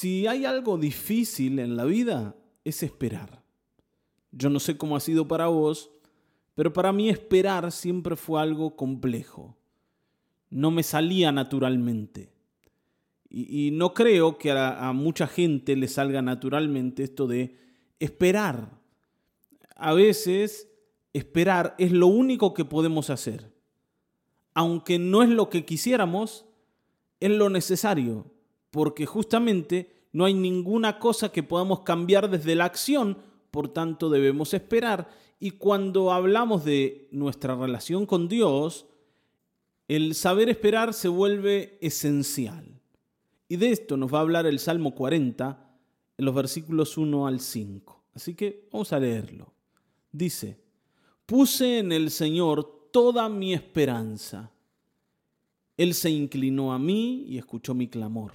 Si hay algo difícil en la vida, es esperar. Yo no sé cómo ha sido para vos, pero para mí esperar siempre fue algo complejo. No me salía naturalmente. Y, no creo que a, a mucha gente le salga naturalmente esto de esperar. A veces esperar es lo único que podemos hacer. Aunque no es lo que quisiéramos, es lo necesario, porque justamente no hay ninguna cosa que podamos cambiar desde la acción, por tanto debemos esperar. Y cuando hablamos de nuestra relación con Dios, el saber esperar se vuelve esencial. Y de esto nos va a hablar el Salmo 40 en los versículos 1 al 5. Así que vamos a leerlo. Dice, puse en el Señor toda mi esperanza. Él se inclinó a mí y escuchó mi clamor.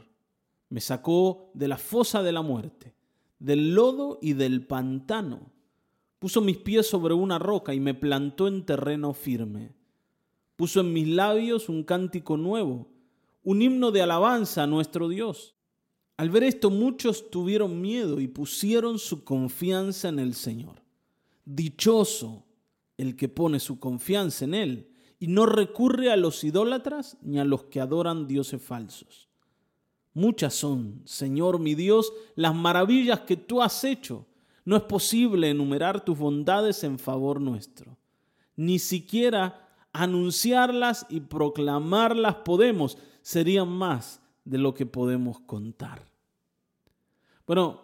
Me sacó de la fosa de la muerte, del lodo y del pantano. Puso mis pies sobre una roca y me plantó en terreno firme. Puso en mis labios un cántico nuevo, un himno de alabanza a nuestro Dios. Al ver esto muchos tuvieron miedo y pusieron su confianza en el Señor. Dichoso el que pone su confianza en Él y no recurre a los idólatras ni a los que adoran dioses falsos. Muchas son, Señor mi Dios, las maravillas que tú has hecho. No es posible enumerar tus bondades en favor nuestro. Ni siquiera anunciarlas y proclamarlas podemos. Serían más de lo que podemos contar. Bueno,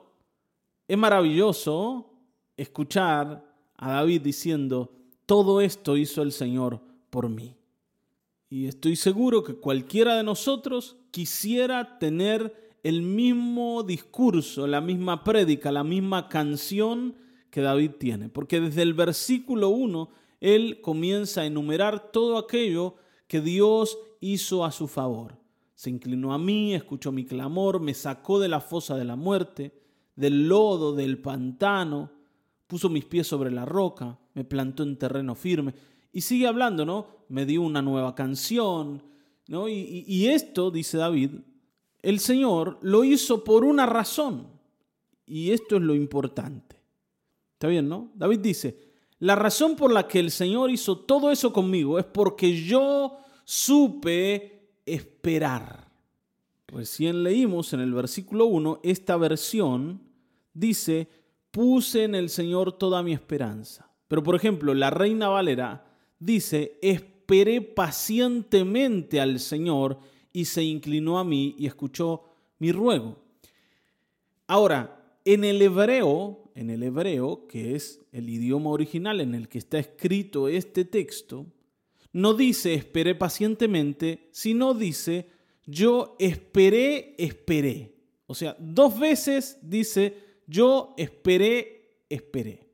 es maravilloso escuchar a David diciendo, todo esto hizo el Señor por mí. Y estoy seguro que cualquiera de nosotros quisiera tener el mismo discurso, la misma prédica, la misma canción que David tiene. Porque desde el versículo 1, él comienza a enumerar todo aquello que Dios hizo a su favor. Se inclinó a mí, escuchó mi clamor, me sacó de la fosa de la muerte, del lodo, del pantano, puso mis pies sobre la roca, me plantó en terreno firme. Y sigue hablando, ¿no? Me dio una nueva canción, ¿no? Y, y esto, dice David, el Señor lo hizo por una razón. Y esto es lo importante. ¿Está bien, no? David dice, la razón por la que el Señor hizo todo eso conmigo es porque yo supe esperar. Recién leímos en el versículo 1, esta versión dice, puse en el Señor toda mi esperanza. Pero por ejemplo, la Reina Valera dice, esperé pacientemente al Señor y se inclinó a mí y escuchó mi ruego. Ahora, en el hebreo, en el hebreo, que es el idioma original en el que está escrito este texto, no dice esperé pacientemente, sino dice yo esperé, esperé. O sea, dos veces dice yo esperé, esperé.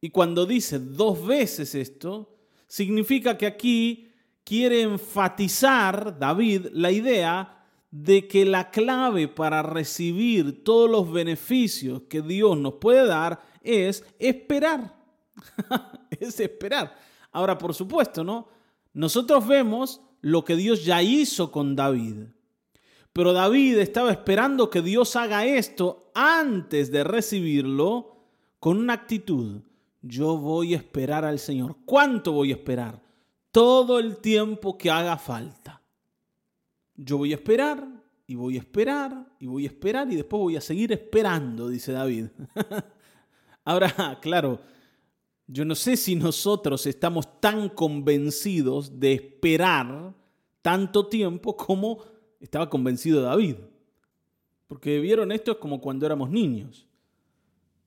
Y cuando dice dos veces esto, significa que aquí quiere enfatizar David la idea de que la clave para recibir todos los beneficios que Dios nos puede dar es esperar. es esperar. Ahora, por supuesto, ¿no? Nosotros vemos lo que Dios ya hizo con David. Pero David estaba esperando que Dios haga esto antes de recibirlo con una actitud yo voy a esperar al Señor. ¿Cuánto voy a esperar? Todo el tiempo que haga falta. Yo voy a esperar y voy a esperar y voy a esperar y después voy a seguir esperando, dice David. Ahora, claro, yo no sé si nosotros estamos tan convencidos de esperar tanto tiempo como estaba convencido David. Porque vieron esto es como cuando éramos niños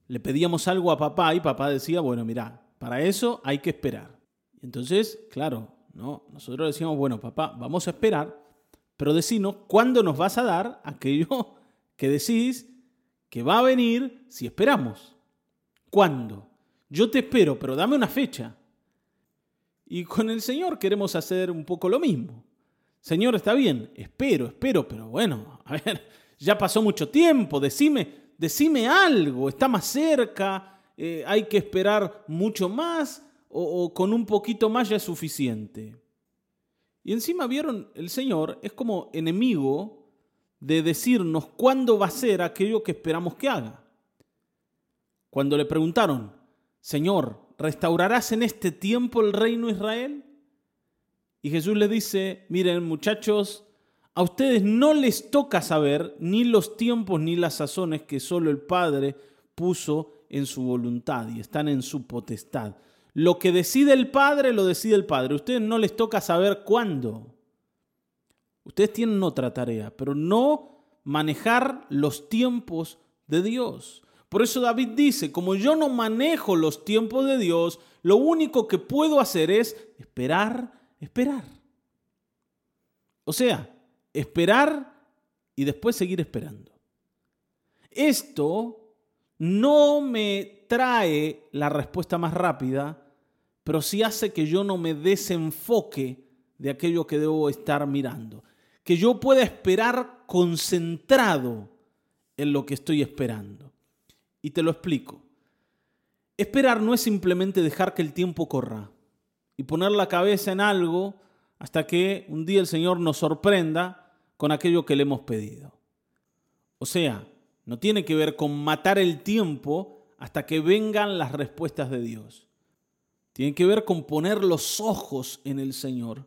le pedíamos algo a papá y papá decía, bueno, mira, para eso hay que esperar. Entonces, claro, ¿no? nosotros decíamos, bueno, papá, vamos a esperar, pero decinos cuándo nos vas a dar aquello que decís que va a venir si esperamos. ¿Cuándo? Yo te espero, pero dame una fecha. Y con el Señor queremos hacer un poco lo mismo. Señor, está bien, espero, espero, pero bueno, a ver, ya pasó mucho tiempo, decime, decime algo, está más cerca, eh, hay que esperar mucho más o, con un poquito más ya es suficiente. Y encima vieron, el Señor es como enemigo de decirnos cuándo va a ser aquello que esperamos que haga. Cuando le preguntaron, Señor, ¿restaurarás en este tiempo el reino de Israel? Y Jesús le dice, miren muchachos, a ustedes no les toca saber ni los tiempos ni las sazones que solo el Padre puso en su voluntad y están en su potestad. Lo que decide el Padre, lo decide el Padre. A ustedes no les toca saber cuándo. Ustedes tienen otra tarea, pero no manejar los tiempos de Dios. Por eso David dice, como yo no manejo los tiempos de Dios, lo único que puedo hacer es esperar, esperar. O sea, esperar y después seguir esperando. Esto no me trae la respuesta más rápida, pero sí hace que yo no me desenfoque de aquello que debo estar mirando que yo pueda esperar concentrado en lo que estoy esperando. Y te lo explico. Esperar no es simplemente dejar que el tiempo corra y poner la cabeza en algo hasta que un día el Señor nos sorprenda con aquello que le hemos pedido. O sea, no tiene que ver con matar el tiempo hasta que vengan las respuestas de Dios. Tiene que ver con poner los ojos en el Señor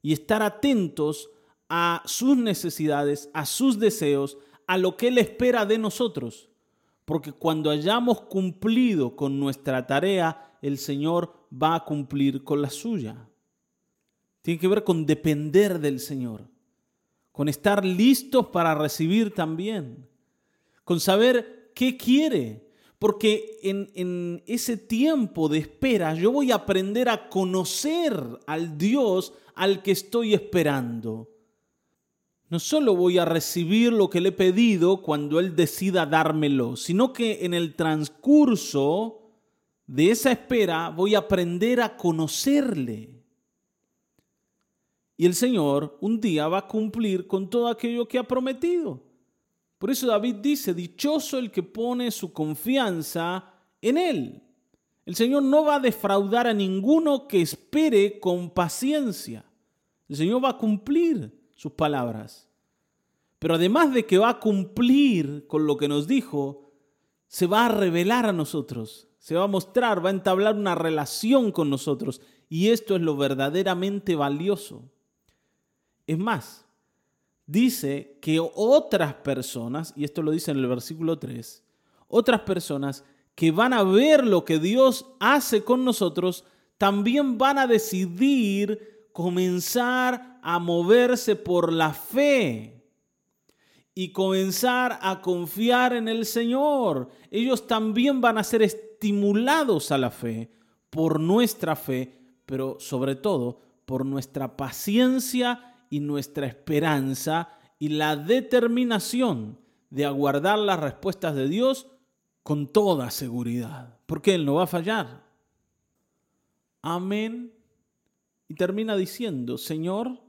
y estar atentos a sus necesidades, a sus deseos, a lo que Él espera de nosotros. Porque cuando hayamos cumplido con nuestra tarea, el Señor va a cumplir con la suya. Tiene que ver con depender del Señor, con estar listos para recibir también, con saber qué quiere. Porque en, ese tiempo de espera yo voy a aprender a conocer al Dios al que estoy esperando no solo voy a recibir lo que le he pedido cuando Él decida dármelo, sino que en el transcurso de esa espera voy a aprender a conocerle. Y el Señor un día va a cumplir con todo aquello que ha prometido. Por eso David dice, dichoso el que pone su confianza en Él. El Señor no va a defraudar a ninguno que espere con paciencia. El Señor va a cumplir sus palabras. Pero además de que va a cumplir con lo que nos dijo, se va a revelar a nosotros, se va a mostrar, va a entablar una relación con nosotros. Y esto es lo verdaderamente valioso. Es más, dice que otras personas, y esto lo dice en el versículo 3, otras personas que van a ver lo que Dios hace con nosotros, también van a decidir comenzar a moverse por la fe y comenzar a confiar en el Señor. Ellos también van a ser estimulados a la fe por nuestra fe, pero sobre todo por nuestra paciencia y nuestra esperanza y la determinación de aguardar las respuestas de Dios con toda seguridad, porque Él no va a fallar. Amén. Y termina diciendo, Señor,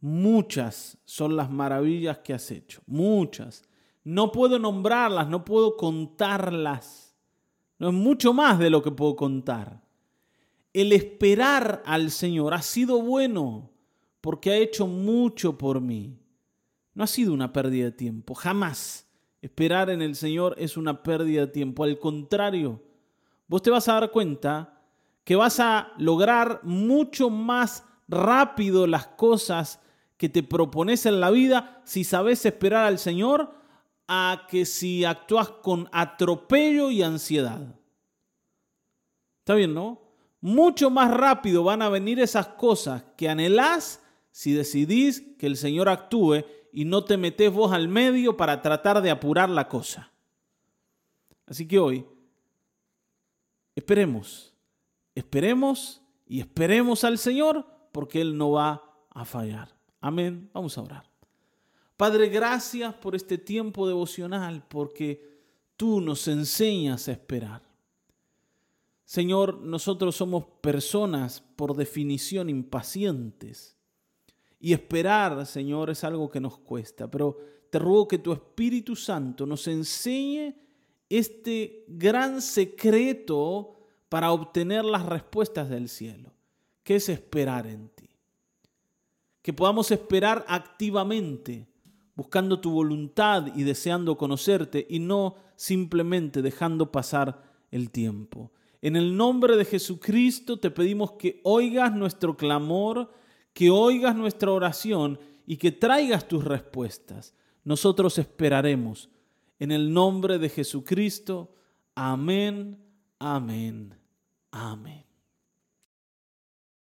Muchas son las maravillas que has hecho, muchas. No puedo nombrarlas, no puedo contarlas. No es mucho más de lo que puedo contar. El esperar al Señor ha sido bueno porque ha hecho mucho por mí. No ha sido una pérdida de tiempo, jamás. Esperar en el Señor es una pérdida de tiempo. Al contrario, vos te vas a dar cuenta que vas a lograr mucho más rápido las cosas que te propones en la vida si sabes esperar al Señor a que si actúas con atropello y ansiedad. ¿Está bien, no? Mucho más rápido van a venir esas cosas que anhelás si decidís que el Señor actúe y no te metes vos al medio para tratar de apurar la cosa. Así que hoy, esperemos, esperemos y esperemos al Señor porque Él no va a fallar. Amén. Vamos a orar. Padre, gracias por este tiempo devocional, porque tú nos enseñas a esperar. Señor, nosotros somos personas por definición impacientes. Y esperar, Señor, es algo que nos cuesta. Pero te ruego que tu Espíritu Santo nos enseñe este gran secreto para obtener las respuestas del cielo, que es esperar en ti que podamos esperar activamente, buscando tu voluntad y deseando conocerte y no simplemente dejando pasar el tiempo. En el nombre de Jesucristo te pedimos que oigas nuestro clamor, que oigas nuestra oración y que traigas tus respuestas. Nosotros esperaremos. En el nombre de Jesucristo. Amén, amén, amén.